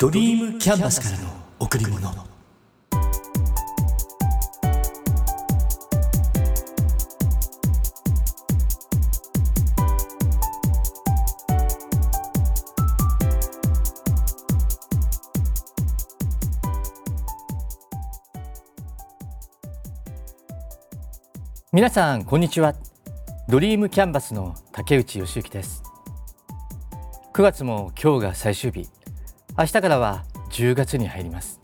ドリームキャンバスからの贈り物。皆さんこんにちは。ドリームキャンバスの竹内義之です。9月も今日が最終日。明日からは10月に入ります。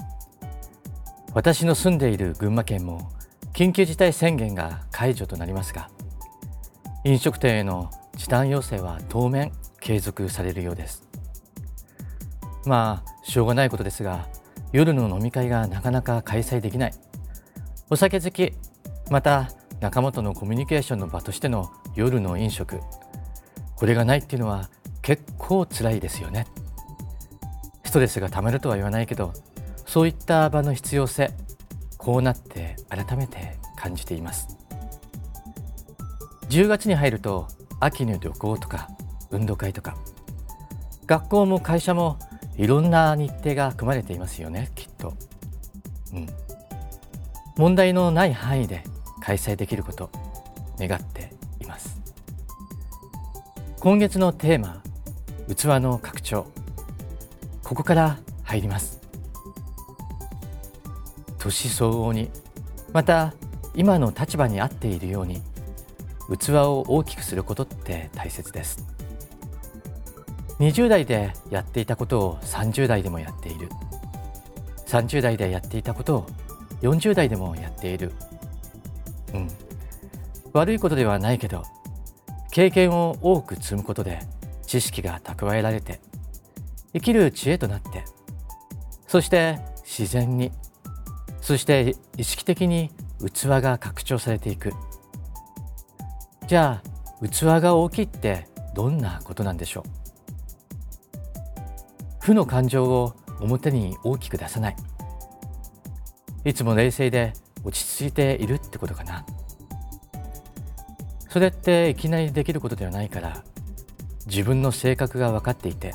私の住んでいる群馬県も緊急事態宣言が解除となりますが飲食店への時短要請は当面継続されるようです。まあしょうがないことですが夜の飲み会がなかなか開催できない。お酒好きまた仲間とのコミュニケーションの場としての夜の飲食。これがないっていうのは結構辛いですよね。トレスがたまるとは言わないけどそういった場の必要性こうなって改めて感じています。10月に入ると秋の旅行とか運動会とか学校も会社もいろんな日程が組まれていますよねきっと。うん。問題のない範囲で開催できること願っています。今月のテーマ器の拡張。ここから入ります。年相応にまた今の立場に合っているように器を大きくすることって大切です。20代でやっていたことを30代でもやっている。30代でやっていたことを40代でもやっている。うん。悪いことではないけど経験を多く積むことで知識が蓄えられて生きる知恵となってそして自然にそして意識的に器が拡張されていく。じゃあ器が大きいってどんなことなんでしょう？負の感情を表に大きく出さない。いつも冷静で落ち着いているってことかな。それっていきなりできることではないから自分の性格が分かっていて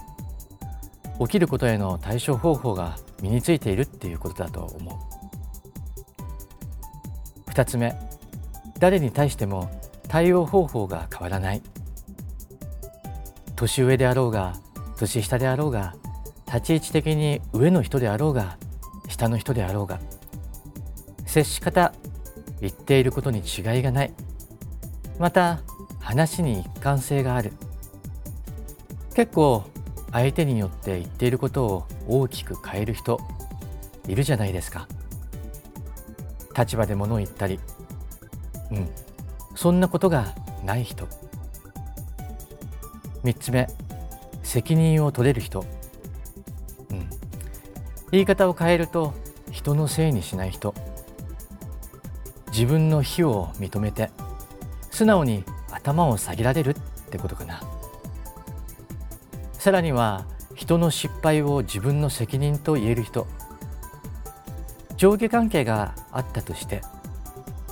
起きることへの対処方法が身についているっていうことだと思う。2つ目誰に対しても対応方法が変わらない。年上であろうが年下であろうが立ち位置的に上の人であろうが下の人であろうが。接し方言っていることに違いがない。また話に一貫性がある。結構相手によって言っていることを大きく変える人いるじゃないですか。立場で物を言ったりうんそんなことがない人。3つ目責任を取れる人、うん、言い方を変えると人のせいにしない人。自分の非を認めて素直に頭を下げられるってことかな。さらには人の失敗を自分の責任と言える人。上下関係があったとして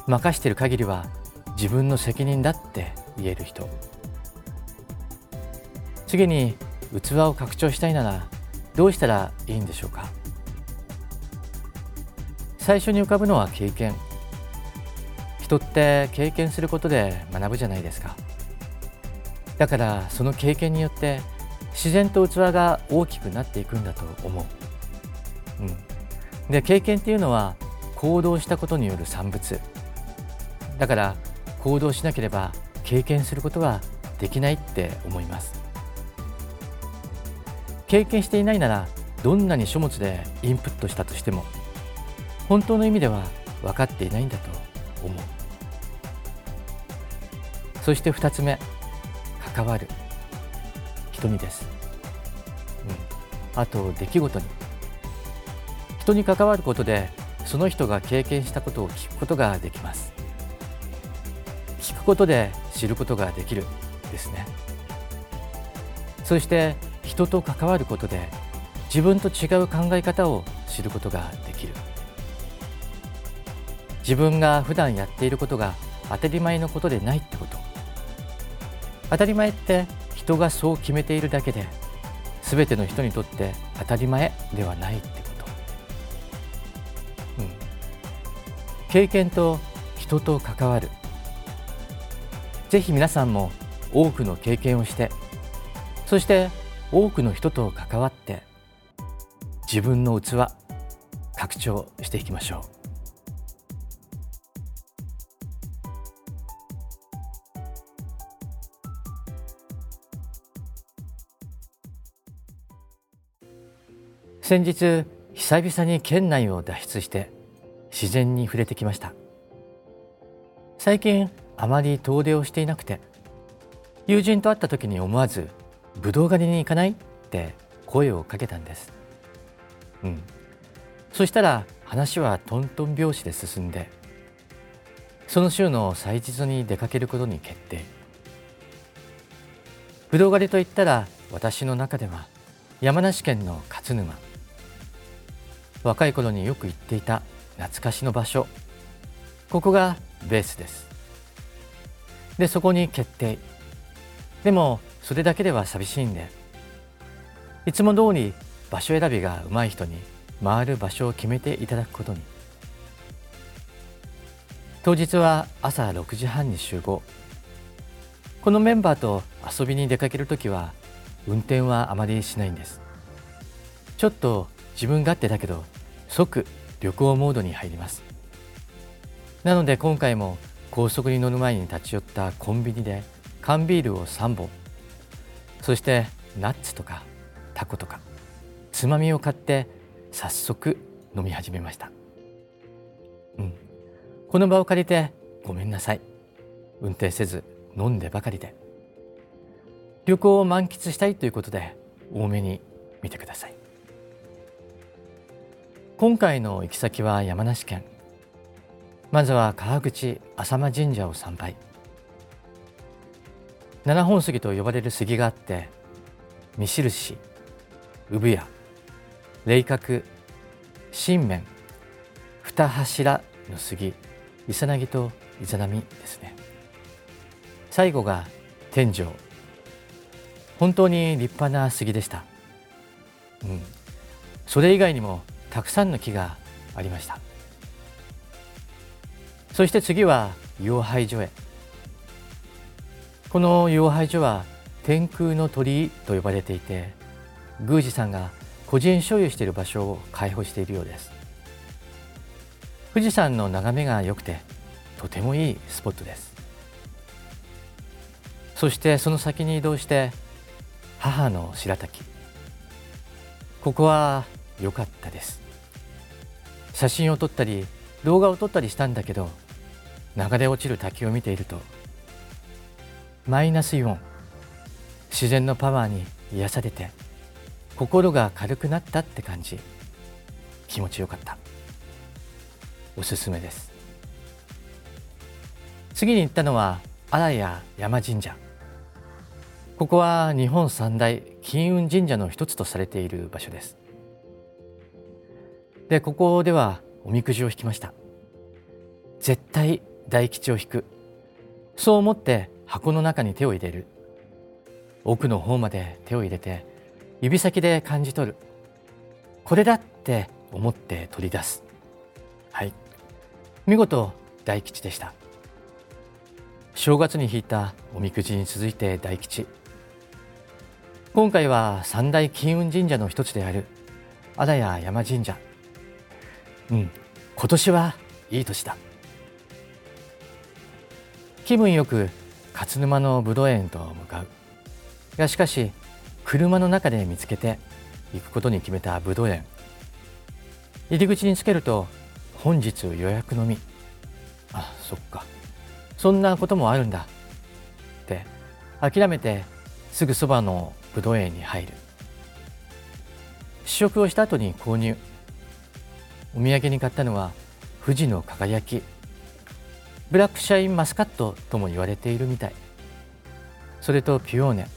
任している限りは自分の責任だって言える人。次に器を拡張したいならどうしたらいいんでしょうか。最初に浮かぶのは経験。人って経験することで学ぶじゃないですか。だからその経験によって自然と器が大きくなっていくんだと思う。うん、で経験っていうのは行動したことによる産物。だから行動しなければ経験することはできないって思います。経験していないならどんなに書物でインプットしたとしても本当の意味では分かっていないんだと思う。そして2つ目関わる。人にです、うん、あと出来事に。人に関わることでその人が経験したことを聞くことができます。聞くことで知ることができるですね。そして人と関わることで自分と違う考え方を知ることができる。自分が普段やっていることが当たり前のことでないってこと。当たり前って人がそう決めているだけで全ての人にとって当たり前ではないってこと、うん、経験と人と関わる。ぜひ皆さんも多くの経験をしてそして多くの人と関わって自分の器拡張していきましょう。先日久々に県内を脱出して自然に触れてきました。最近あまり遠出をしていなくて友人と会った時に思わず「ぶどう狩りに行かない?」って声をかけたんです。うん。そしたら話はトントン拍子で進んでその週の祭日に出かけることに決定。ぶどう狩りといったら私の中では山梨県の勝沼。若い頃によく行っていた懐かしの場所。ここがベースです。でそこに決定。でもそれだけでは寂しいんでいつも通り場所選びが上手い人に回る場所を決めていただくことに。当日は朝6時半に集合。このメンバーと遊びに出かける時は運転はあまりしないんです。ちょっと自分勝手だけど即旅行モードに入ります。なので今回も高速に乗る前に立ち寄ったコンビニで缶ビールを3本そしてナッツとかタコとかつまみを買って早速飲み始めました、うん、この場を借りてごめんなさい。運転せず飲んでばかりで。旅行を満喫したいということで多めに見てください。今回の行き先は山梨県。まずは川口浅間神社を参拝。七本杉と呼ばれる杉があって見印産屋霊角新面二柱の杉イサナギとイザナミですね。最後が天井。本当に立派な杉でした、うん、それ以外にもたくさんの木がありました。そして次は養廃所へ。この養廃所は天空の鳥居と呼ばれていて宮司さんが個人所有している場所を開放しているようです。富士山の眺めが良くてとてもいいスポットです。そしてその先に移動して母の白滝。ここは良かったです。写真を撮ったり動画を撮ったりしたんだけど流れ落ちる滝を見ているとマイナスイオン。自然のパワーに癒されて心が軽くなったって感じ。気持ちよかった。おすすめです。次に行ったのは荒谷山神社。ここは日本三大金運神社の一つとされている場所です。でここではおみくじを引きました。絶対大吉を引く。そう思って箱の中に手を入れる。奥の方まで手を入れて指先で感じ取る。これだって思って取り出す。はい。見事大吉でした。正月に引いたおみくじに続いて大吉。今回は三大金運神社の一つである荒谷山神社。うん。今年はいい年だ。気分よく勝沼の武道園と向かう。がしかし車の中で見つけて行くことに決めた武道園。入り口につけると本日予約のみ。あそっか。そんなこともあるんだ。って諦めてすぐそばの武道園に入る。試食をした後に購入。お土産に買ったのは富士の輝き。ブラックシャインマスカットとも言われているみたい。それとピオーネ。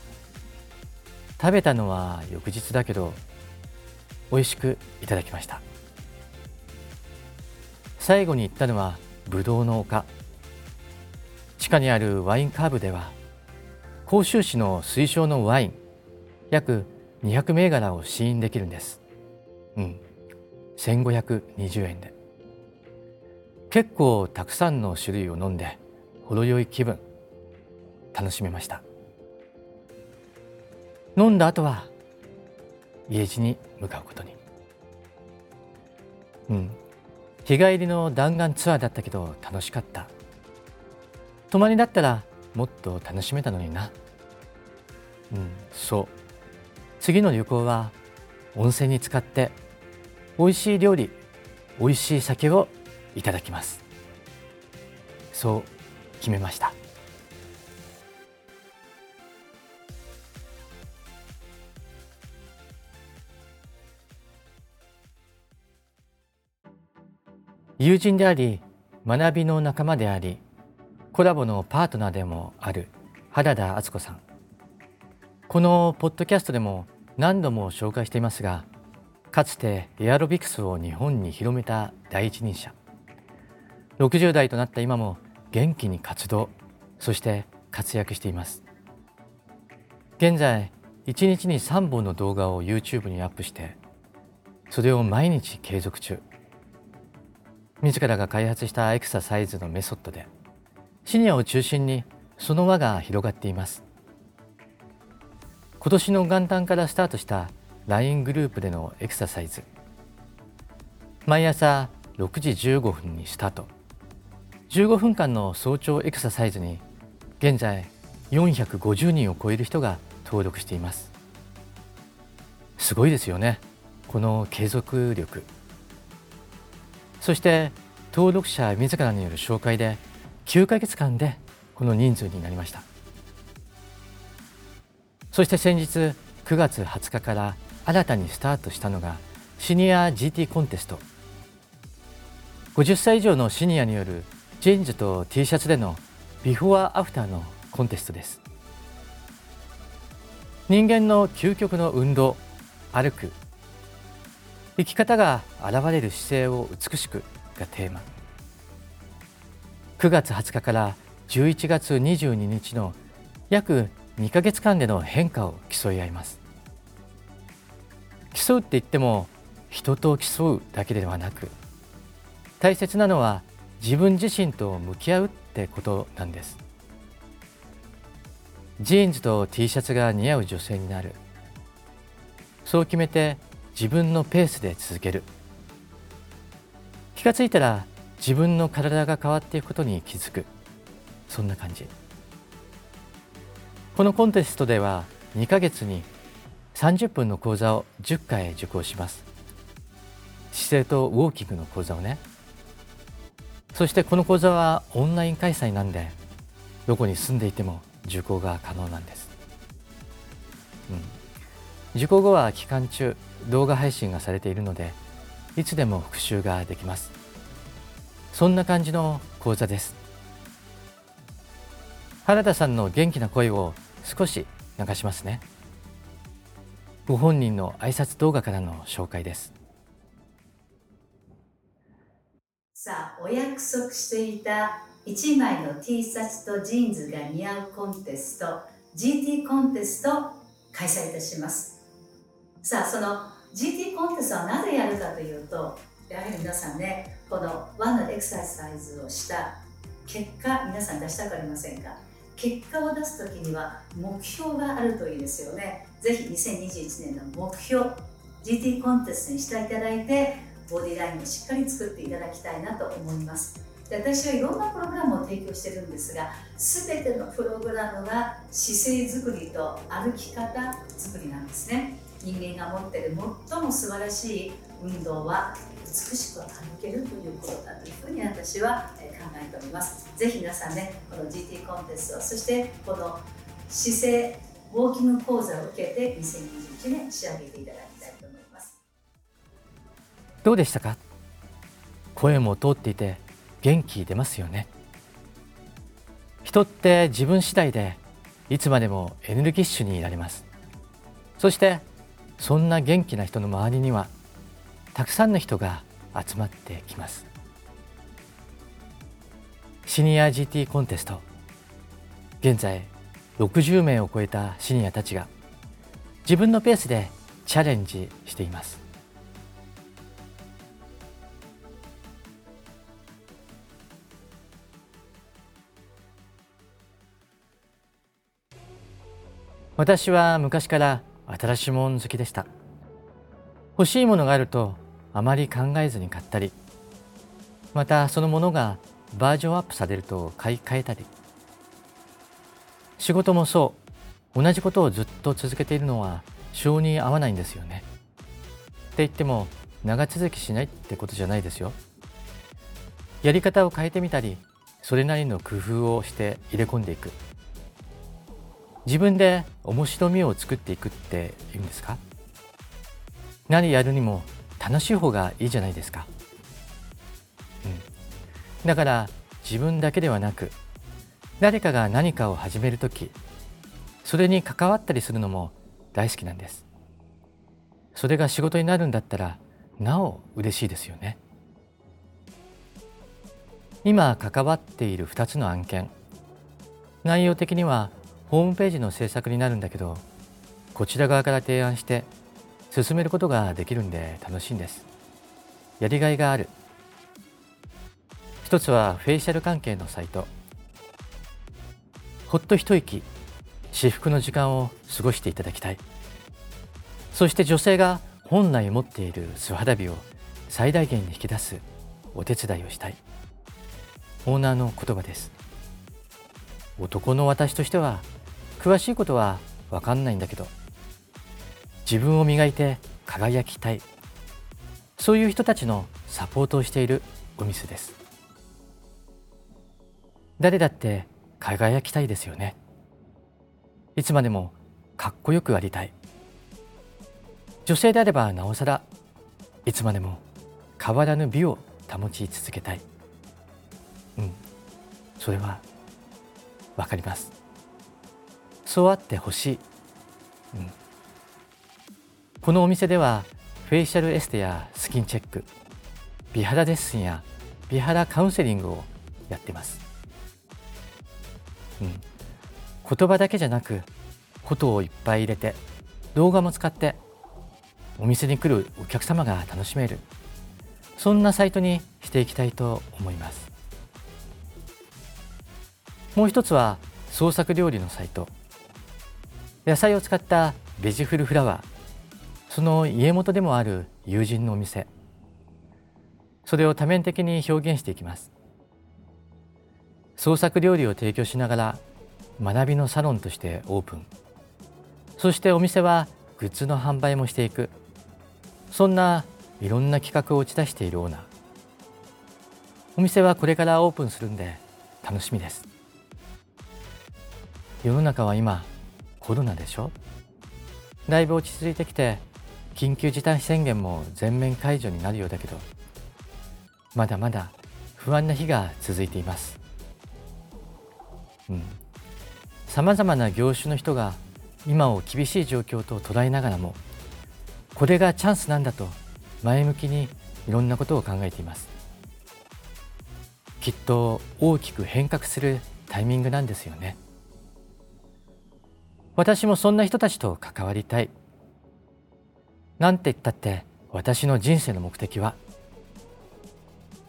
食べたのは翌日だけど美味しくいただきました。最後に行ったのはブドウの丘。地下にあるワインカーブでは甲州市の水晶のワイン約200銘柄を試飲できるんです。うん。1520円で。結構たくさんの種類を飲んで程よい気分楽しめました。飲んだ後は家路に向かうことに。うん。日帰りの弾丸ツアーだったけど楽しかった。泊まりだったらもっと楽しめたのにな。うんそう。次の旅行は温泉に使って美味しい料理美味しい酒をいただきます。そう決めました。友人であり学びの仲間でありコラボのパートナーでもある原田敦子さん。このポッドキャストでも何度も紹介していますがかつてエアロビクスを日本に広めた第一人者。60代となった今も元気に活動そして活躍しています。現在1日に3本の動画を YouTube にアップしてそれを毎日継続中。自らが開発したエクササイズのメソッドでシニアを中心にその輪が広がっています。今年の元旦からスタートした LINE グループでのエクササイズ。毎朝6時15分にスタート。15分間の早朝エクササイズに現在450人を超える人が登録しています。すごいですよね。この継続力。そして登録者自らによる紹介で9ヶ月間でこの人数になりました。そして先日9月20日から新たにスタートしたのがシニア GT コンテスト。50歳以上のシニアによるジーンズと T シャツでのビフォーアフターのコンテストです。人間の究極の運動歩く。生き方が現れる姿勢を美しくがテーマ。9月20日から11月22日の約2ヶ月間での変化を競い合います。競うって言っても人と競うだけではなく大切なのは自分自身と向き合うってことなんです。ジーンズと T シャツが似合う女性になる。そう決めて自分のペースで続ける。気がついたら自分の体が変わっていくことに気づく。そんな感じ。このコンテストでは2ヶ月に30分の講座を10回受講します。姿勢とウォーキングの講座をね。そしてこの講座はオンライン開催なんでどこに住んでいても受講が可能なんです、うん、受講後は期間中動画配信がされているのでいつでも復習ができます。そんな感じの講座です。原田さんの元気な声を少し流しますね。ご本人の挨拶動画からの紹介です。さあお約束していた1枚の T シャツとジーンズが似合うコンテスト GT コンテスト開催いたします。さあその GT コンテストはなぜやるかというとやはり皆さんねこのワンのエクササイズをした結果皆さん出したくありませんか？結果を出す時には目標があるといいですよね。ぜひ2021年の目標 GT コンテストにしていただいてボディラインをしっかり作っていただきたいなと思います。で私はいろんなプログラムを提供してるんですが全てのプログラムは姿勢づくりと歩き方づくりなんですね。人間が持っている最も素晴らしい運動は美しく歩けるということだというふうに私は考えております。ぜひ皆さんねこの GT コンテストそしてこの姿勢ウォーキング講座を受けて2021年仕上げていただきたいと思います。どうでしたか？声も通っていて元気出ますよね。人って自分次第でいつまでもエネルギッシュになります。そしてそんな元気な人の周りにはたくさんの人が集まってきます。シニア GT コンテスト。現在60名を超えたシニアたちが自分のペースでチャレンジしています。私は昔から新しいもの好きでした。欲しいものがあるとあまり考えずに買ったりまたそのものがバージョンアップされると買い替えたり仕事もそう。同じことをずっと続けているのは性に合わないんですよね。って言っても長続きしないってことじゃないですよ。やり方を変えてみたりそれなりの工夫をして入れ込んでいく。自分で面白みを作っていくっていうんですか？何やるにも楽しい方がいいじゃないですか、うん、だから自分だけではなく誰かが何かを始める時それに関わったりするのも大好きなんです。それが仕事になるんだったらなお嬉しいですよね。今関わっている2つの案件内容的にはホームページの制作になるんだけどこちら側から提案して進めることができるんで楽しいんです。やりがいがある。一つはフェイシャル関係のサイト。ほっと一息至福の時間を過ごしていただきたい。そして女性が本来持っている素肌美を最大限に引き出すお手伝いをしたい。オーナーの言葉です。男の私としては詳しいことは分かんないんだけど自分を磨いて輝きたい。そういう人たちのサポートをしているお店です。誰だって輝きたいですよね。いつまでもかっこよくありたい。女性であればなおさらいつまでも変わらぬ美を保ち続けたい。うん。それはわかります。そうあってほしい、うん、このお店ではフェイシャルエステやスキンチェック美肌レッスンや美肌カウンセリングをやってます、うん、言葉だけじゃなくことをいっぱい入れて動画も使ってお店に来るお客様が楽しめる。そんなサイトにしていきたいと思います。もう一つは創作料理のサイト。野菜を使ったベジフルフラワー。その家元でもある友人のお店。それを多面的に表現していきます。創作料理を提供しながら学びのサロンとしてオープン。そしてお店はグッズの販売もしていく。そんないろんな企画を打ち出しているオーナー。お店はこれからオープンするんで楽しみです。世の中は今コロナでしょ？だいぶ落ち着いてきて緊急事態宣言も全面解除になるようだけどまだまだ不安な日が続いています。さまざまな業種の人が今を厳しい状況と捉えながらもこれがチャンスなんだと前向きにいろんなことを考えていますきっと大きく変革するタイミングなんですよね。私もそんな人たちと関わりたい。なんて言ったって私の人生の目的は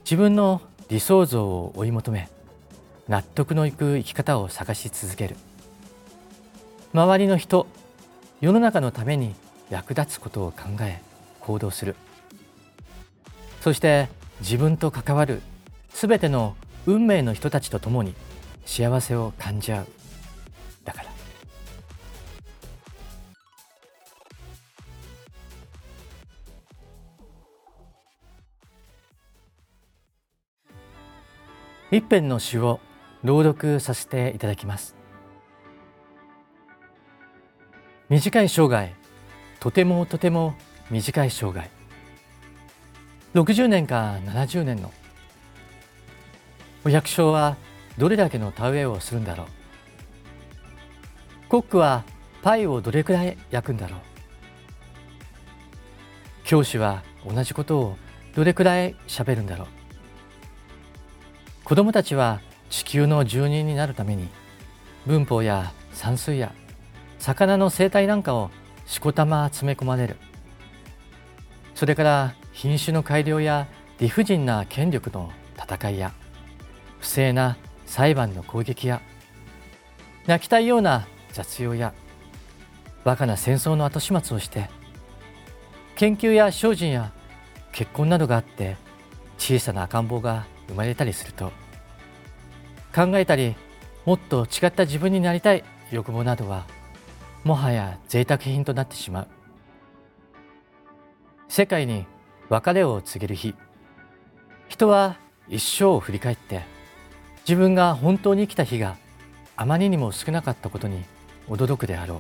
自分の理想像を追い求め納得のいく生き方を探し続ける。周りの人世の中のために役立つことを考え行動する。そして自分と関わるすべての運命の人たちと共に幸せを感じ合う。だから。一編の詩を朗読させていただきます。短い生涯とてもとても短い生涯。60年か70年のお百姓はどれだけの田植えをするんだろう。コックはパイをどれくらい焼くんだろう。教師は同じことをどれくらい喋るんだろう。子どもたちは地球の住人になるために文法や算数や魚の生態なんかをしこたま詰め込まれる。それから品種の改良や理不尽な権力の戦いや不正な裁判の攻撃や泣きたいような雑用やバカな戦争の後始末をして研究や精進や結婚などがあって小さな赤ん坊が生まれたりすると考えたりもっと違った自分になりたい欲望などはもはや贅沢品となってしまう。世界に別れを告げる日。人は一生を振り返って自分が本当に生きた日があまりにも少なかったことに驚くであろう。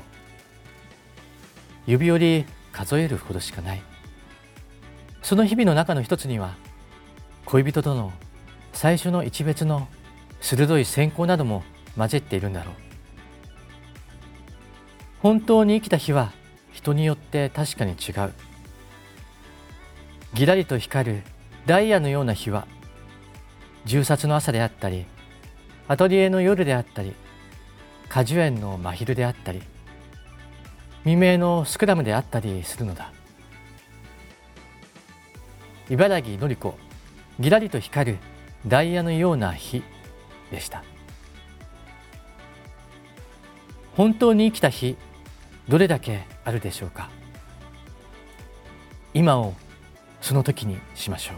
指折り数えるほどしかない。その日々の中の一つには恋人との最初の一別の鋭い閃光なども混じっているんだろう。本当に生きた日は人によって確かに違う。ぎらりと光るダイヤのような日は銃殺の朝であったりアトリエの夜であったり果樹園の真昼であったり未明のスクラムであったりするのだ。茨城のり子ぎらりと光るダイヤのような日。でした。本当に生きた日どれだけあるでしょうか？今をその時にしましょう。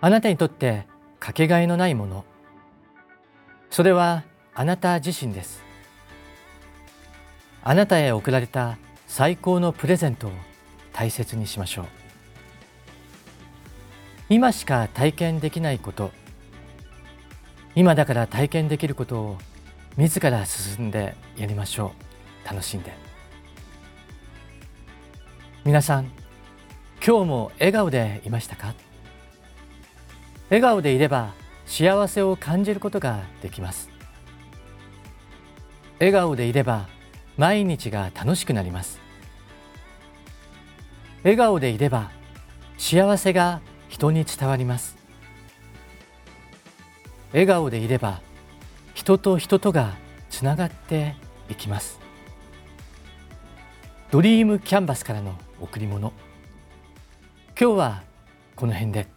あなたにとってかけがえのないもの。それはあなた自身です。あなたへ贈られた最高のプレゼントを大切にしましょう。今しか体験できないこと。今だから体験できることを自ら進んでやりましょう。楽しんで。皆さん今日も笑顔でいましたか？笑顔でいれば幸せを感じることができます。笑顔でいれば毎日が楽しくなります。笑顔でいれば幸せが人に伝わります。笑顔でいれば人と人とがつながっていきます。ドリームキャンバスからの贈り物。今日はこの辺で。